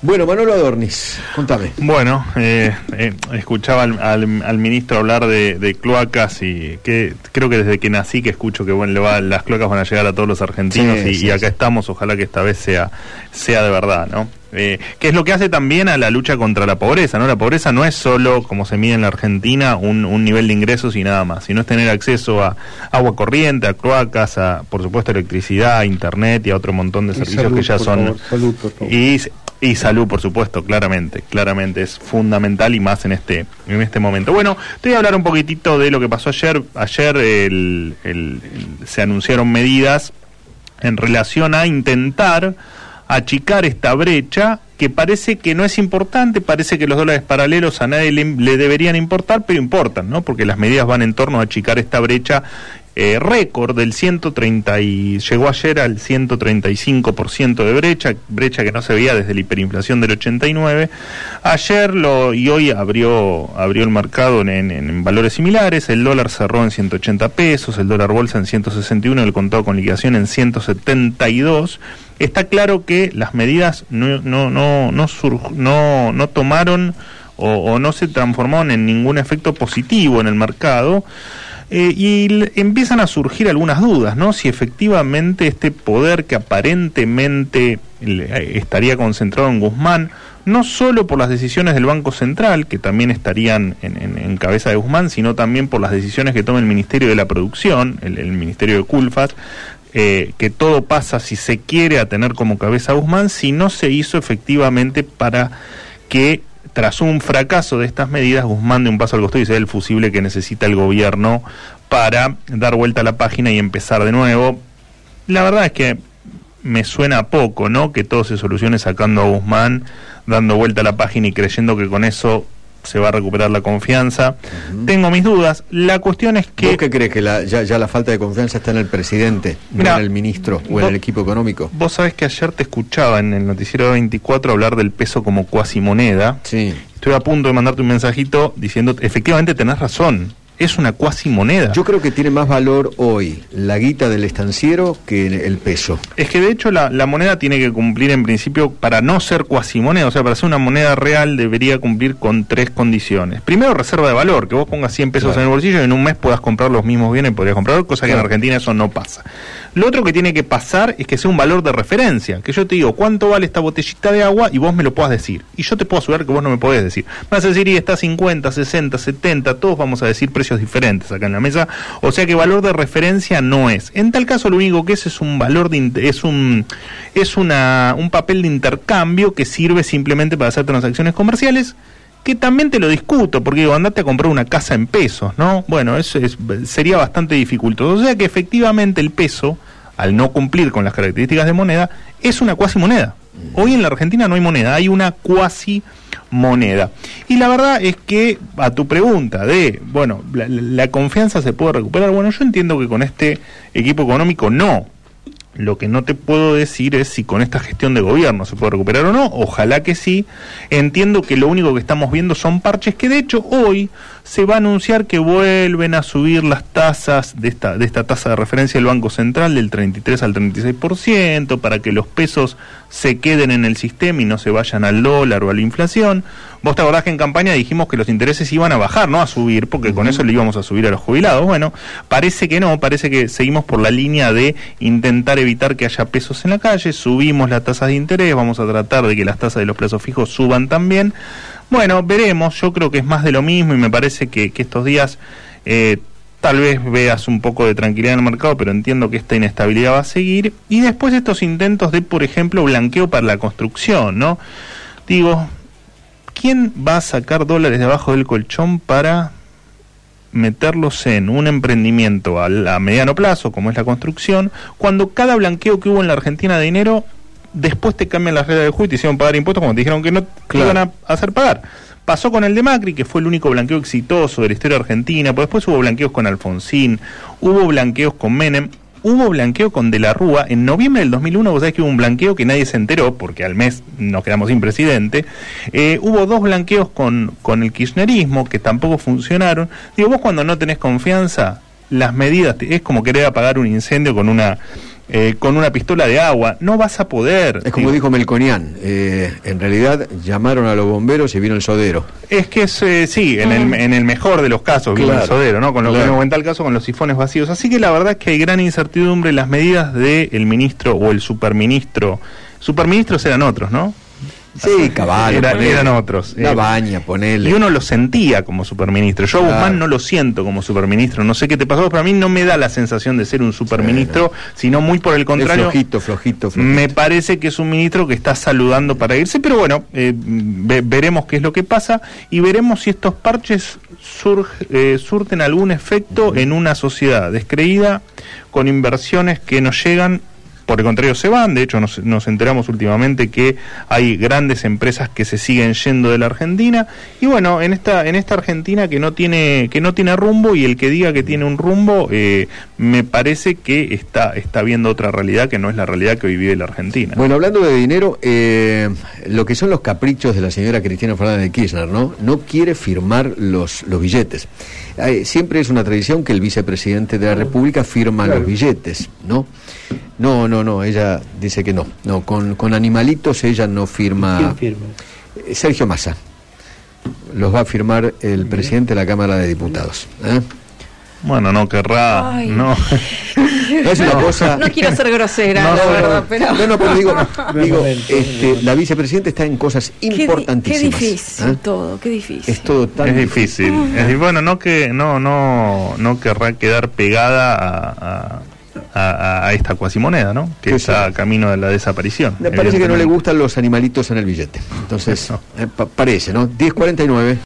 Bueno, Manolo Adornis, contame. Bueno, eh, eh, escuchaba al, ministro hablar de, cloacas y que creo que desde que nací que escucho que bueno, las cloacas van a llegar a todos los argentinos y, acá estamos, ojalá que esta vez sea, sea de verdad, ¿no? Eh, que es lo que hace también a la lucha contra la pobreza, ¿no? La pobreza no es solo, como se mide en la Argentina, un, un nivel de ingresos y nada más, sino es tener acceso a agua corriente, a cloacas, a, por supuesto, electricidad, internet y a otro montón de servicios que ya son... y y salud, por supuesto, claramente, claramente es fundamental y más en este en este momento. Bueno, te voy a hablar un poquitito de lo que pasó ayer. Ayer se anunciaron medidas en relación a intentar achicar esta brecha que parece que no es importante, parece que los dólares paralelos a nadie le, le, deberían importar, pero importan, ¿no? Porque las medidas van en torno a achicar esta brecha eh, récord del 130 y llegó ayer al 135% de brecha, brecha que no se veía desde la hiperinflación del 89. Ayer lo, y hoy abrió, abrió el mercado en, valores similares, el dólar cerró en 180 pesos, el dólar bolsa en 161, el contado con liquidación en 172. Está claro que las medidas no, no, no, no, no, no tomaron o no se transformaron en ningún efecto positivo en el mercado. Eh, y empiezan a surgir algunas dudas, ¿no? Si efectivamente este poder que aparentemente eh, estaría concentrado en Guzmán, no solo por las decisiones del Banco Central, que también estarían en, cabeza de Guzmán, sino también por las decisiones que toma el Ministerio de la Producción, el, Ministerio de Culfas, eh, que todo pasa si se quiere a tener como cabeza a Guzmán, si no se hizo efectivamente para que tras un fracaso de estas medidas, Guzmán de un paso al costado y dice el fusible que necesita el gobierno para dar vuelta a la página y empezar de nuevo. La verdad es que me suena poco, ¿no? Que todo se solucione sacando a Guzmán, dando vuelta a la página y creyendo que con eso se va a recuperar la confianza. Tengo mis dudas. La cuestión es que... ¿Vos qué crees que ya, la falta de confianza está en el presidente, no en el ministro o en el equipo económico? Vos sabés que ayer te escuchaba en el noticiero 24 hablar del peso como cuasi moneda. Sí. Estoy a punto de mandarte un mensajito diciendo, efectivamente tenés razón es una cuasi moneda. Yo creo que tiene más valor hoy la guita del estanciero que el peso. Es que de hecho la, moneda tiene que cumplir en principio, para no ser cuasi moneda, o sea, para ser una moneda real debería cumplir con tres condiciones. Primero, reserva de valor, que vos pongas 100 pesos en el bolsillo y en un mes puedas comprar los mismos bienes y podrías comprar, cosa que en Argentina eso no pasa. Lo otro que tiene que pasar es que sea un valor de referencia, que yo te digo cuánto vale esta botellita de agua y vos me lo puedas decir. Y yo te puedo asegurar que vos no me podés decir. Vas a decir, y está 50, 60, 70, todos vamos a decir precios diferentes acá en la mesa, o sea que valor de referencia no es. En tal caso lo único que es es un valor de es un es una un papel de intercambio que sirve simplemente para hacer transacciones comerciales que también te lo discuto, porque digo, andate a comprar una casa en pesos, ¿no? Bueno, eso es, sería bastante dificultoso. O sea que efectivamente el peso, al no cumplir con las características de moneda, es una cuasi moneda. Hoy en la Argentina no hay moneda, hay una cuasi moneda. Y la verdad es que a tu pregunta de, bueno, la, confianza se puede recuperar, bueno, yo entiendo que con este equipo económico no. Lo que no te puedo decir es si con esta gestión de gobierno se puede recuperar o no. Ojalá que sí. Entiendo que lo único que estamos viendo son parches que de hecho hoy se va a anunciar que vuelven a subir las tasas de esta, de esta tasa de referencia del Banco Central del 33 al 36% para que los pesos se queden en el sistema y no se vayan al dólar o a la inflación. Vos te acordás que en campaña dijimos que los intereses iban a bajar, no a subir, porque con eso le íbamos a subir a los jubilados. Bueno, parece que no, parece que seguimos por la línea de intentar evitar que haya pesos en la calle, subimos las tasas de interés, vamos a tratar de que las tasas de los plazos fijos suban también. Bueno, veremos, yo creo que es más de lo mismo y me parece que, estos días eh, tal vez veas un poco de tranquilidad en el mercado, pero entiendo que esta inestabilidad va a seguir. Y después estos intentos de, por ejemplo, blanqueo para la construcción, ¿no? Digo, ¿quién va a sacar dólares debajo del colchón para meterlos en un emprendimiento a, mediano plazo, como es la construcción, cuando cada blanqueo que hubo en la Argentina de dinero, después te cambian las reglas del juego y te hicieron pagar impuestos como te dijeron que no te iban a hacer pagar? Pasó con el de Macri, que fue el único blanqueo exitoso de la historia argentina, pues después hubo blanqueos con Alfonsín, hubo blanqueos con Menem, hubo blanqueo con De la Rúa. En noviembre del 2001, vos sabés que hubo un blanqueo que nadie se enteró, porque al mes nos quedamos sin presidente. Eh, hubo dos blanqueos con, con el kirchnerismo que tampoco funcionaron. Digo, vos cuando no tenés confianza, las medidas, es como querer apagar un incendio con una eh, con una pistola de agua. No vas a poder. Es como dijo Melconian, eh, en realidad llamaron a los bomberos y vino el sodero. Es que es, eh, sí, en el, en el mejor de los casos vino el sodero, ¿no? Con lo que me cuenta el caso, con los sifones vacíos. Así que la verdad es que hay gran incertidumbre. Las medidas del ministro o el superministro, superministros eran otros, ¿no? Sí, caballo. eran otros. La baña, ponele. Y uno lo sentía como superministro. Yo a Guzmán no lo siento como superministro. No sé qué te pasó, pero a mí no me da la sensación de ser un superministro, sino muy por el contrario. flojito, flojito, flojito, Me parece que es un ministro que está saludando para irse, pero bueno, eh, veremos qué es lo que pasa y veremos si estos parches eh, surten algún efecto en una sociedad descreída con inversiones que nos llegan por el contrario se van, de hecho nos, nos, enteramos últimamente que hay grandes empresas que se siguen yendo de la Argentina y bueno, en esta en esta Argentina que no tiene que no tiene rumbo y el que diga que tiene un rumbo eh, me parece que está está viendo otra realidad que no es la realidad que hoy vive la Argentina. Bueno, hablando de dinero, eh, lo que son los caprichos de la señora Cristina Fernández de Kirchner, ¿no? No quiere firmar los los billetes. Siempre es una tradición que el vicepresidente de la República firma los billetes, ¿no? No, no, no, ella dice que no. No, con, con animalitos ella no firma. ¿Quién firma? Eh, Sergio Massa. Los va a firmar el presidente de la Cámara de Diputados. ¿eh? Bueno, no querrá. No. es una cosa. No quiero ser grosera, no, la verdad, pero. No, no, pero digo, digo este, la vicepresidenta está en cosas importantísimas. Qué, difícil ¿eh? todo, qué difícil. Es todo tan es difícil. Es, bueno, no que no no no querrá quedar pegada a a, esta cuasimoneda, ¿no? Que está camino de la desaparición. Me parece que no le gustan los animalitos en el billete. Entonces, eh, parece, ¿no? 10.49.